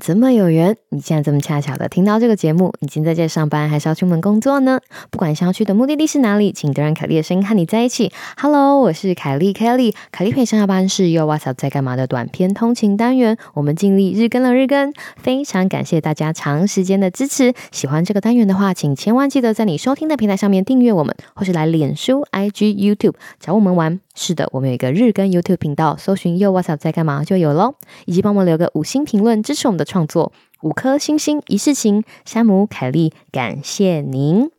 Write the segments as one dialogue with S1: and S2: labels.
S1: 这么有缘，你竟然这么恰巧的听到这个节目，你今天在这上班还是要出门工作呢？不管想要去的目的地是哪里，请都让凯莉的声音和你在一起。Hello，我是凯莉，Kelly。凯莉陪上下班是 Yo What's Up 在干嘛的短篇通勤单元，我们尽力日更了日更，非常感谢大家长时间的支持。喜欢这个单元的话，请千万记得在你收听的平台上面订阅我们，或是来脸书、IG、YouTube 找我们玩。是的，我们有一个日更 YouTube 频道，搜寻 Yo What's Up 在干嘛就有喽，以及帮我们留个五星评论支持我们的创作，五颗星星一世情，山姆凯莉，感谢您。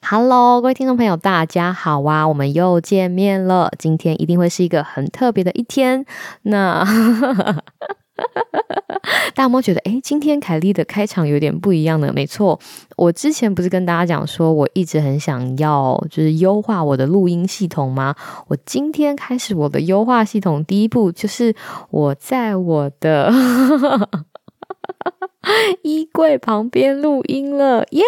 S1: Hello，各位听众朋友，大家好啊，我们又见面了，今天一定会是一个很特别的一天。那。大家有没有觉得，诶，今天凯莉的开场有点不一样呢？没错，我之前不是跟大家讲说，我一直很想要就是优化我的录音系统吗？我今天开始我的优化系统，第一步就是我在我的 衣柜旁边录音了，耶！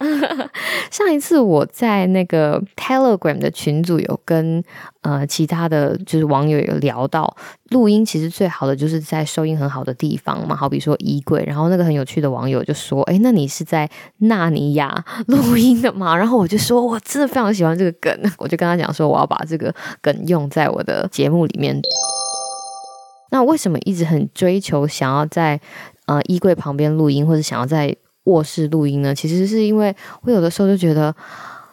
S1: 上一次我在那个 Telegram 的群组有跟呃其他的就是网友有聊到，录音其实最好的就是在收音很好的地方嘛，好比说衣柜。然后那个很有趣的网友就说：“诶，那你是在纳尼亚录音的吗？”然后我就说：“我真的非常喜欢这个梗。”我就跟他讲说：“我要把这个梗用在我的节目里面。”那为什么一直很追求想要在呃衣柜旁边录音，或者想要在卧室录音呢，其实是因为我有的时候就觉得，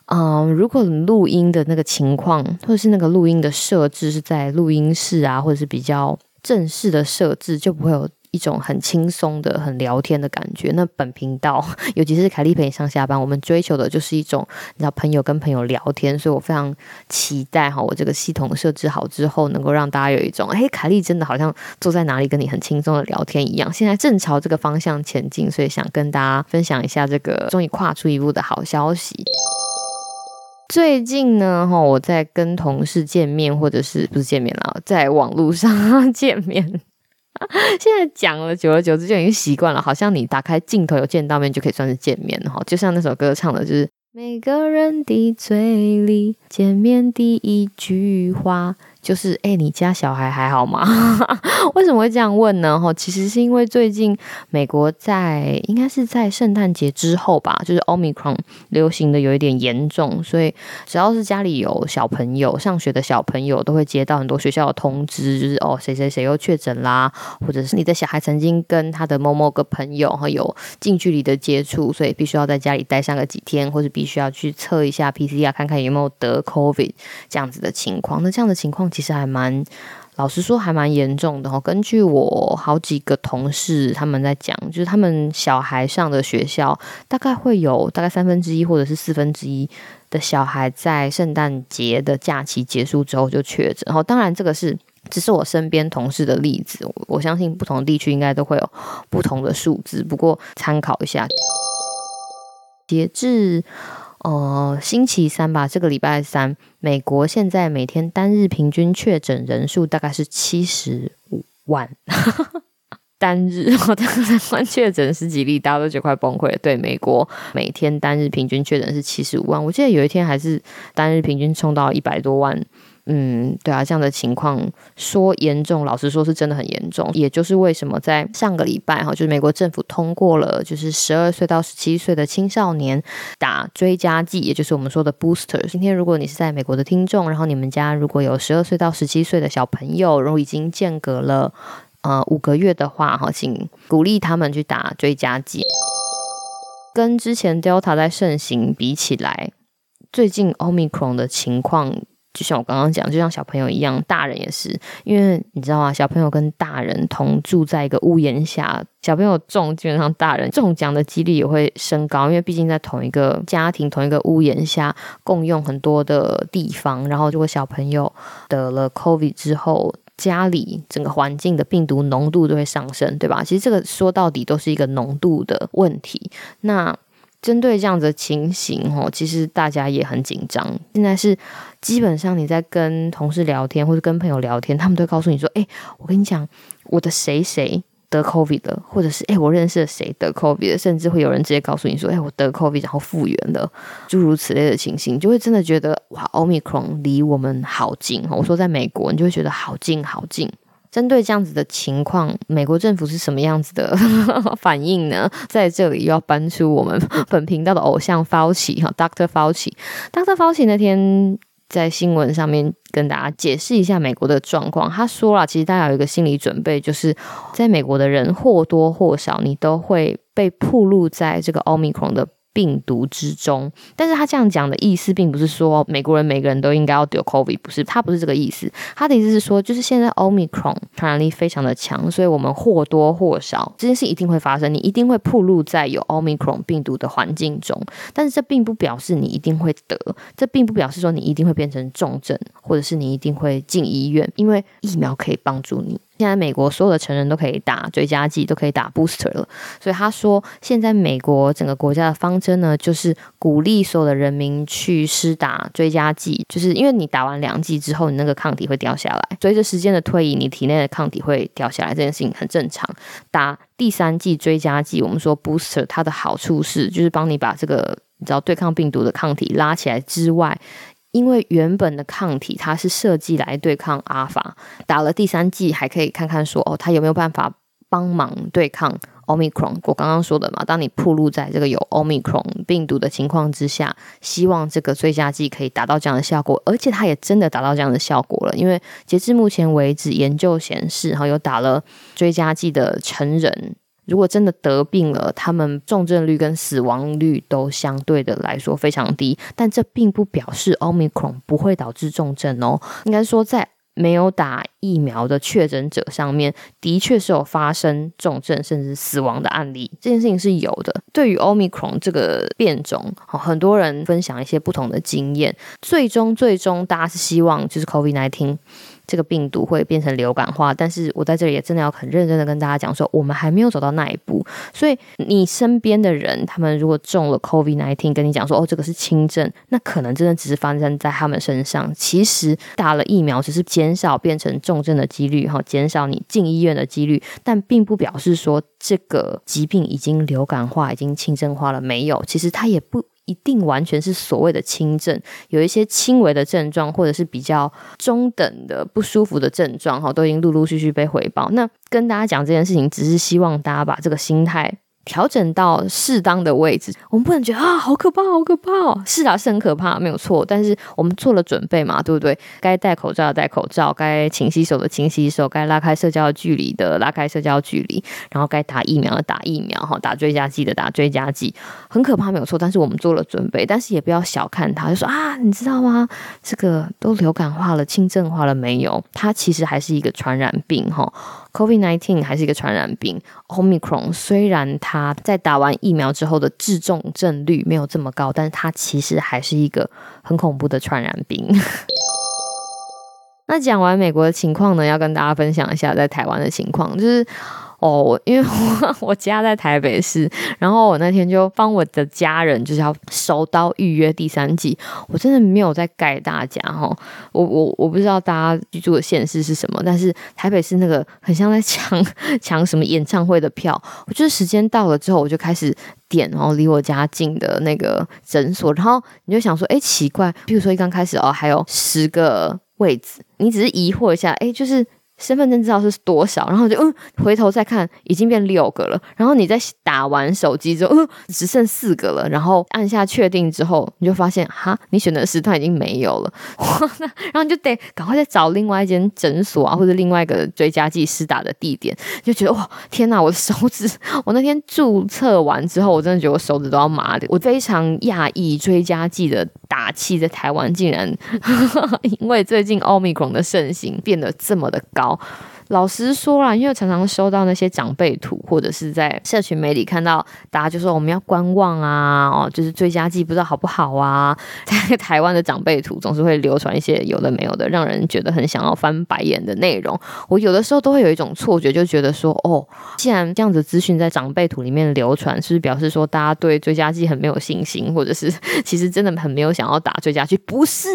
S1: 嗯、如果录音的那个情况，或者是那个录音的设置是在录音室啊，或者是比较正式的设置，就不会有。一种很轻松的、很聊天的感觉。那本频道，尤其是凯丽陪你上下班，我们追求的就是一种，你知道，朋友跟朋友聊天。所以我非常期待哈，我这个系统设置好之后，能够让大家有一种，哎，凯丽真的好像坐在哪里跟你很轻松的聊天一样。现在正朝这个方向前进，所以想跟大家分享一下这个终于跨出一步的好消息。最近呢，哈，我在跟同事见面，或者是不是见面了，在网络上 见面。现在讲了，久而久之就已经习惯了，好像你打开镜头有见到面就可以算是见面哈，就像那首歌唱的，就是每个人的嘴里见面第一句话。就是哎、你家小孩还好吗？为什么会这样问呢？哈，其实是因为最近美国在应该是在圣诞节之后吧，就是 Omicron 流行的有一点严重，所以只要是家里有小朋友上学的小朋友，都会接到很多学校的通知，就是哦谁谁谁又确诊啦，或者是你的小孩曾经跟他的某某个朋友哈有近距离的接触，所以必须要在家里待上个几天，或者必须要去测一下 PCR，看看有没有得 COVID 这样子的情况。那这样的情况。其实还蛮，老实说还蛮严重的哈。根据我好几个同事他们在讲，就是他们小孩上的学校，大概会有大概三分之一或者是四分之一的小孩在圣诞节的假期结束之后就确诊。然后当然这个是只是我身边同事的例子，我相信不同地区应该都会有不同的数字，不过参考一下。截至呃，星期三吧，这个礼拜三，美国现在每天单日平均确诊人数大概是七十五万，单日我当时关确诊十几例，大家都觉得快崩溃了。对，美国每天单日平均确诊是七十五万，我记得有一天还是单日平均冲到一百多万。嗯，对啊，这样的情况说严重，老实说是真的很严重。也就是为什么在上个礼拜哈，就是美国政府通过了，就是十二岁到十七岁的青少年打追加剂，也就是我们说的 booster。今天如果你是在美国的听众，然后你们家如果有十二岁到十七岁的小朋友，然后已经间隔了呃五个月的话哈，请鼓励他们去打追加剂。跟之前 Delta 在盛行比起来，最近 Omicron 的情况。就像我刚刚讲，就像小朋友一样，大人也是，因为你知道吗？小朋友跟大人同住在一个屋檐下，小朋友中，基本上大人中奖的几率也会升高，因为毕竟在同一个家庭、同一个屋檐下共用很多的地方，然后如果小朋友得了 COVID 之后，家里整个环境的病毒浓度都会上升，对吧？其实这个说到底都是一个浓度的问题。那针对这样子的情形，哦，其实大家也很紧张。现在是基本上你在跟同事聊天或者跟朋友聊天，他们都会告诉你说：“哎，我跟你讲，我的谁谁得 COVID 了，或者是哎，我认识了谁得 COVID，甚至会有人直接告诉你说，哎，我得 COVID 然后复原了，诸如此类的情形，就会真的觉得哇，Omicron 离我们好近。我说在美国，你就会觉得好近好近。针对这样子的情况，美国政府是什么样子的 反应呢？在这里要搬出我们 本频道的偶像 Fauci 哈，Dr. Fauci，Dr. Fauci 那天。在新闻上面跟大家解释一下美国的状况。他说了，其实大家有一个心理准备，就是在美国的人或多或少，你都会被暴露在这个 Omicron 的。病毒之中，但是他这样讲的意思，并不是说美国人每个人都应该要得 COVID，不是，他不是这个意思。他的意思是说，就是现在 Omicron 传染力非常的强，所以我们或多或少这件事一定会发生，你一定会暴露在有 Omicron 病毒的环境中。但是这并不表示你一定会得，这并不表示说你一定会变成重症，或者是你一定会进医院，因为疫苗可以帮助你。现在美国所有的成人都可以打追加剂，都可以打 booster 了。所以他说，现在美国整个国家的方针呢，就是鼓励所有的人民去施打追加剂，就是因为你打完两剂之后，你那个抗体会掉下来。随着时间的推移，你体内的抗体会掉下来，这件事情很正常。打第三剂追加剂，我们说 booster，它的好处是就是帮你把这个你知道对抗病毒的抗体拉起来之外。因为原本的抗体它是设计来对抗阿法，打了第三剂还可以看看说哦，它有没有办法帮忙对抗 Omicron。我刚刚说的嘛，当你暴露在这个有 Omicron 病毒的情况之下，希望这个追加剂可以达到这样的效果，而且它也真的达到这样的效果了。因为截至目前为止，研究显示哈，有打了追加剂的成人。如果真的得病了，他们重症率跟死亡率都相对的来说非常低，但这并不表示 Omicron 不会导致重症哦。应该说，在没有打疫苗的确诊者上面，的确是有发生重症甚至死亡的案例，这件事情是有的。对于 Omicron 这个变种，很多人分享一些不同的经验，最终最终大家是希望就是 COVID-19。这个病毒会变成流感化，但是我在这里也真的要很认真的跟大家讲说，我们还没有走到那一步。所以你身边的人，他们如果中了 COVID-19，跟你讲说哦，这个是轻症，那可能真的只是发生在他们身上。其实打了疫苗，只是减少变成重症的几率，哈，减少你进医院的几率，但并不表示说这个疾病已经流感化、已经轻症化了。没有，其实它也不。一定完全是所谓的轻症，有一些轻微的症状，或者是比较中等的不舒服的症状，哈，都已经陆陆续续被回报。那跟大家讲这件事情，只是希望大家把这个心态。调整到适当的位置，我们不能觉得啊，好可怕，好可怕哦！是啊，是很可怕，没有错。但是我们做了准备嘛，对不对？该戴口罩的戴口罩，该勤洗手的勤洗手，该拉开社交距离的拉开社交距离，然后该打疫苗的打疫苗，哈，打追加剂的打追加剂。很可怕，没有错。但是我们做了准备，但是也不要小看它，就说啊，你知道吗？这个都流感化了，轻症化了没有？它其实还是一个传染病，哈。Covid nineteen 还是一个传染病，Omicron 虽然它在打完疫苗之后的致重症率没有这么高，但是它其实还是一个很恐怖的传染病。那讲完美国的情况呢，要跟大家分享一下在台湾的情况，就是。哦，因为我 我家在台北市，然后我那天就帮我的家人就是要收到预约第三季，我真的没有在盖大家哈，我我我不知道大家居住的县市是什么，但是台北市那个很像在抢 抢什么演唱会的票，我就是时间到了之后，我就开始点然后离我家近的那个诊所，然后你就想说，哎，奇怪，比如说一刚开始哦，还有十个位置，你只是疑惑一下，哎，就是。身份证知道是多少，然后就嗯，回头再看，已经变六个了。然后你再打完手机之后，嗯，只剩四个了。然后按下确定之后，你就发现哈，你选的时段已经没有了。然后你就得赶快再找另外一间诊所啊，或者另外一个追加剂施打的地点。就觉得哇，天哪，我的手指！我那天注册完之后，我真的觉得我手指都要麻的。我非常讶异，追加剂的打气在台湾竟然 因为最近奥密克戎的盛行变得这么的高。now 老实说啦，因为常常收到那些长辈图，或者是在社群媒体看到大家就说我们要观望啊，哦，就是追加剂不知道好不好啊。在台湾的长辈图总是会流传一些有的没有的，让人觉得很想要翻白眼的内容。我有的时候都会有一种错觉，就觉得说，哦，既然这样子资讯在长辈图里面流传，是不是表示说大家对追加剂很没有信心，或者是其实真的很没有想要打追加剂？不是，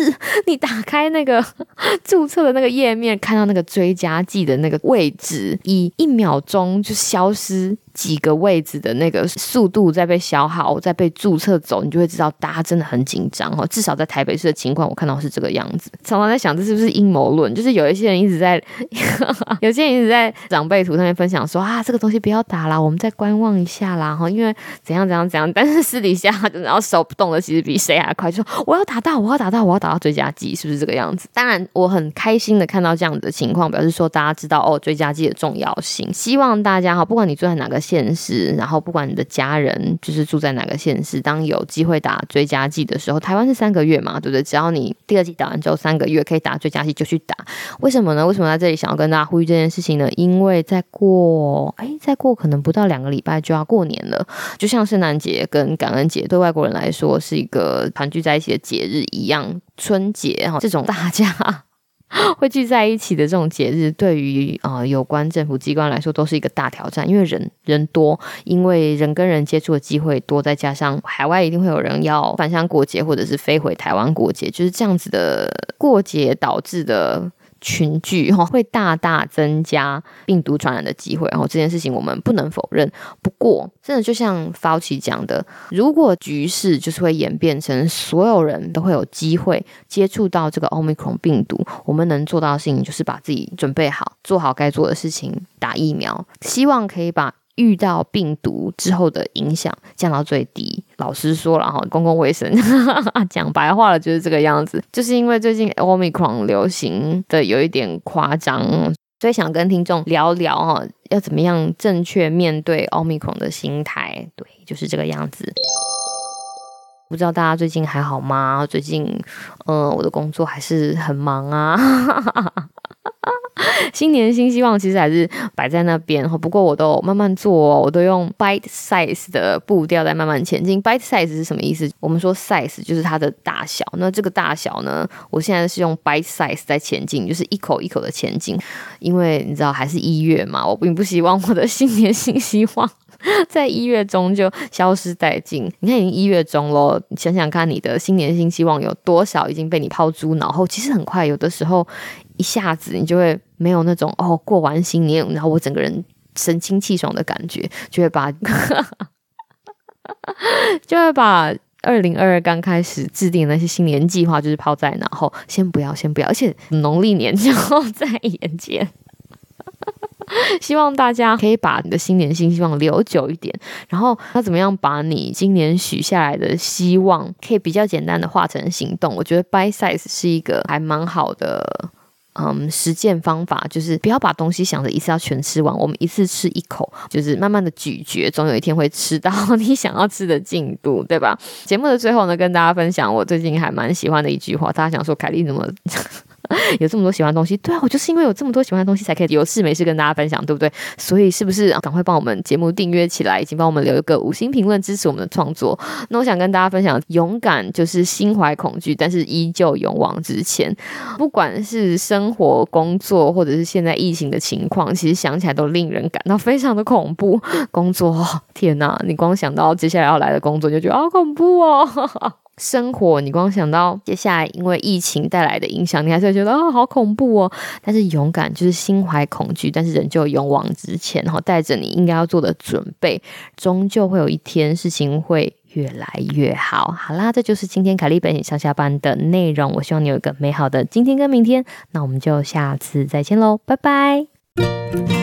S1: 你打开那个 注册的那个页面，看到那个追加剂的。那个位置，以一秒钟就消失。几个位置的那个速度在被消耗，在被注册走，你就会知道大家真的很紧张哦。至少在台北市的情况，我看到是这个样子。常常在想，这是不是阴谋论？就是有一些人一直在，有些人一直在长辈图上面分享说啊，这个东西不要打啦，我们再观望一下啦，哈，因为怎样怎样怎样。但是私底下，然后手不动的其实比谁还快，就说我要打到，我要打到，我要打到追加剂，是不是这个样子？当然，我很开心的看到这样子的情况，表示说大家知道哦，追加剂的重要性。希望大家哈，不管你住在哪个县市，然后不管你的家人就是住在哪个县市，当有机会打追加剂的时候，台湾是三个月嘛，对不对？只要你第二剂打完之后三个月可以打追加剂，就去打。为什么呢？为什么在这里想要跟大家呼吁这件事情呢？因为再过哎，再过可能不到两个礼拜就要过年了，就像圣诞节跟感恩节对外国人来说是一个团聚在一起的节日一样，春节哈这种大家。会聚在一起的这种节日，对于啊、呃、有关政府机关来说都是一个大挑战，因为人人多，因为人跟人接触的机会多，再加上海外一定会有人要返乡过节，或者是飞回台湾过节，就是这样子的过节导致的。群聚哈会大大增加病毒传染的机会，然后这件事情我们不能否认。不过，真的就像 Fauci 讲的，如果局势就是会演变成所有人都会有机会接触到这个 Omicron 病毒，我们能做到的事情就是把自己准备好，做好该做的事情，打疫苗，希望可以把。遇到病毒之后的影响降到最低。老实说了哈，公共卫生 讲白话了就是这个样子。就是因为最近 Omicron 流行的有一点夸张，所以想跟听众聊聊哈，要怎么样正确面对 Omicron 的心态。对，就是这个样子。不知道大家最近还好吗？最近，嗯、呃，我的工作还是很忙啊。新年新希望，其实还是摆在那边哈。不过我都慢慢做哦，我都用 bite size 的步调在慢慢前进。bite size 是什么意思？我们说 size 就是它的大小。那这个大小呢，我现在是用 bite size 在前进，就是一口一口的前进。因为你知道，还是一月嘛，我并不希望我的新年新希望 在一月中就消失殆尽。你看，已经一月中了，想想看，你的新年新希望有多少已经被你抛诸脑后？其实很快，有的时候。一下子你就会没有那种哦，过完新年，然后我整个人神清气爽的感觉，就会把 就会把二零二二刚开始制定那些新年计划就是抛在脑后，先不要，先不要，而且农历年就在眼前，希望大家可以把你的新年新希望留久一点，然后要怎么样把你今年许下来的希望可以比较简单的化成行动？我觉得 by size 是一个还蛮好的。嗯，实践方法就是不要把东西想着一次要全吃完，我们一次吃一口，就是慢慢的咀嚼，总有一天会吃到 你想要吃的进度，对吧？节目的最后呢，跟大家分享我最近还蛮喜欢的一句话，大家想说凯莉怎么？有这么多喜欢的东西，对啊，我就是因为有这么多喜欢的东西，才可以有事没事跟大家分享，对不对？所以是不是赶快帮我们节目订阅起来，以及帮我们留一个五星评论支持我们的创作？那我想跟大家分享，勇敢就是心怀恐惧，但是依旧勇往直前。不管是生活、工作，或者是现在疫情的情况，其实想起来都令人感到非常的恐怖。工作，天哪，你光想到接下来要来的工作，就觉得好恐怖哦。生活，你光想到接下来因为疫情带来的影响，你还是会觉得啊、哦，好恐怖哦。但是勇敢就是心怀恐惧，但是仍旧勇往直前，然后带着你应该要做的准备，终究会有一天事情会越来越好。好啦，这就是今天凯莉陪你上下班的内容。我希望你有一个美好的今天跟明天。那我们就下次再见喽，拜拜。